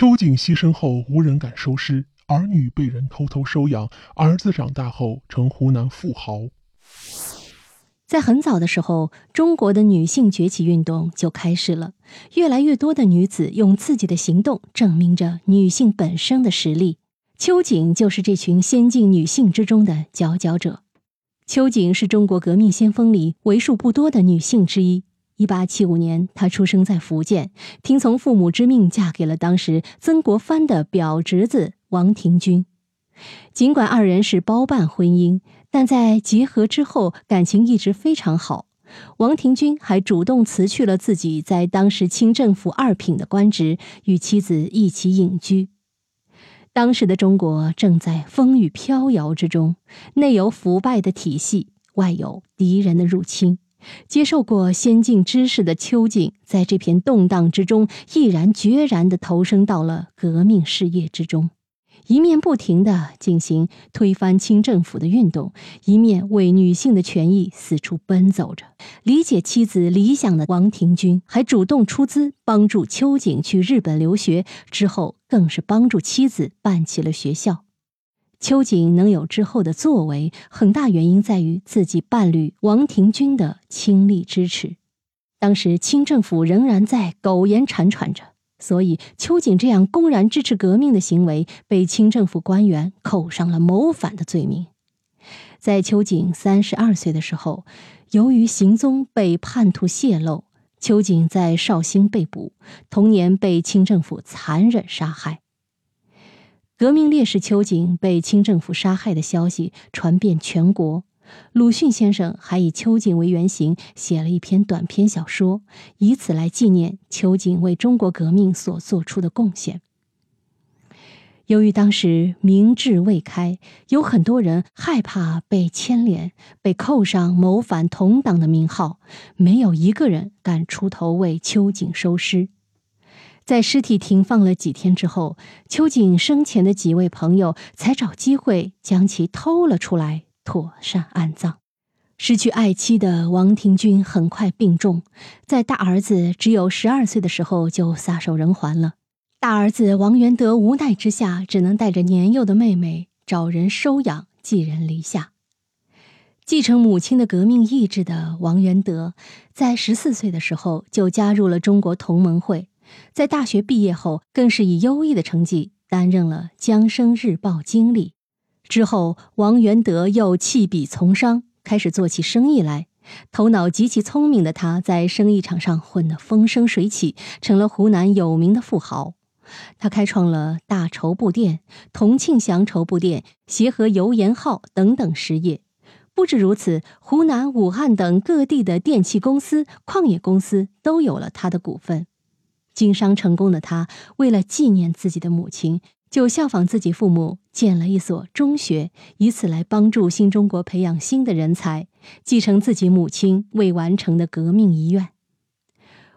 秋瑾牺牲后，无人敢收尸，儿女被人偷偷收养，儿子长大后成湖南富豪。在很早的时候，中国的女性崛起运动就开始了。越来越多的女子用自己的行动证明着女性本身的实力。秋瑾就是这群先进女性之中的佼佼者。秋瑾是中国革命先锋里为数不多的女性之一。一八七五年，她出生在福建，听从父母之命，嫁给了当时曾国藩的表侄子王廷钧。尽管二人是包办婚姻。但在结合之后，感情一直非常好。王廷钧还主动辞去了自己在当时清政府二品的官职，与妻子一起隐居。当时的中国正在风雨飘摇之中，内有腐败的体系，外有敌人的入侵。接受过先进知识的秋瑾，在这片动荡之中，毅然决然地投身到了革命事业之中。一面不停地进行推翻清政府的运动，一面为女性的权益四处奔走着。理解妻子理想的王廷钧，还主动出资帮助秋瑾去日本留学，之后更是帮助妻子办起了学校。秋瑾能有之后的作为，很大原因在于自己伴侣王廷钧的倾力支持。当时清政府仍然在苟延残喘着。所以，秋瑾这样公然支持革命的行为，被清政府官员扣上了谋反的罪名。在秋瑾三十二岁的时候，由于行踪被叛徒泄露，秋瑾在绍兴被捕，同年被清政府残忍杀害。革命烈士秋瑾被清政府杀害的消息传遍全国。鲁迅先生还以秋瑾为原型写了一篇短篇小说，以此来纪念秋瑾为中国革命所做出的贡献。由于当时明智未开，有很多人害怕被牵连，被扣上谋反同党的名号，没有一个人敢出头为秋瑾收尸。在尸体停放了几天之后，秋瑾生前的几位朋友才找机会将其偷了出来。妥善安葬。失去爱妻的王廷钧很快病重，在大儿子只有十二岁的时候就撒手人寰了。大儿子王元德无奈之下，只能带着年幼的妹妹找人收养，寄人篱下。继承母亲的革命意志的王元德，在十四岁的时候就加入了中国同盟会，在大学毕业后，更是以优异的成绩担任了《江生日报》经理。之后，王元德又弃笔从商，开始做起生意来。头脑极其聪明的他，在生意场上混得风生水起，成了湖南有名的富豪。他开创了大绸布店、同庆祥绸布店、协和油盐号等等实业。不止如此，湖南、武汉等各地的电器公司、矿业公司都有了他的股份。经商成功的他，为了纪念自己的母亲。就效仿自己父母建了一所中学，以此来帮助新中国培养新的人才，继承自己母亲未完成的革命遗愿。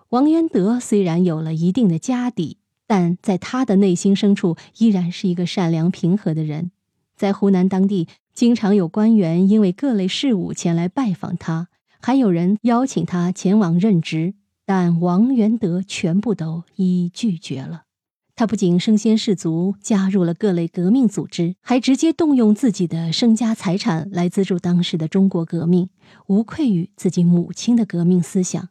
王元德虽然有了一定的家底，但在他的内心深处依然是一个善良平和的人。在湖南当地，经常有官员因为各类事务前来拜访他，还有人邀请他前往任职，但王元德全部都一一拒绝了。他不仅身先士卒，加入了各类革命组织，还直接动用自己的身家财产来资助当时的中国革命，无愧于自己母亲的革命思想。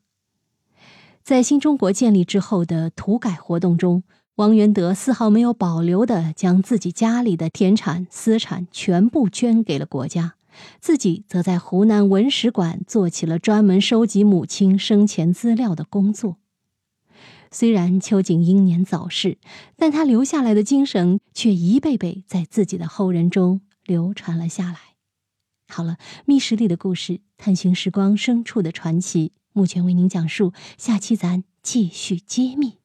在新中国建立之后的土改活动中，王元德丝毫没有保留的将自己家里的田产私产全部捐给了国家，自己则在湖南文史馆做起了专门收集母亲生前资料的工作。虽然秋瑾英年早逝，但他留下来的精神却一辈辈在自己的后人中流传了下来。好了，密室里的故事，探寻时光深处的传奇，目前为您讲述，下期咱继续揭秘。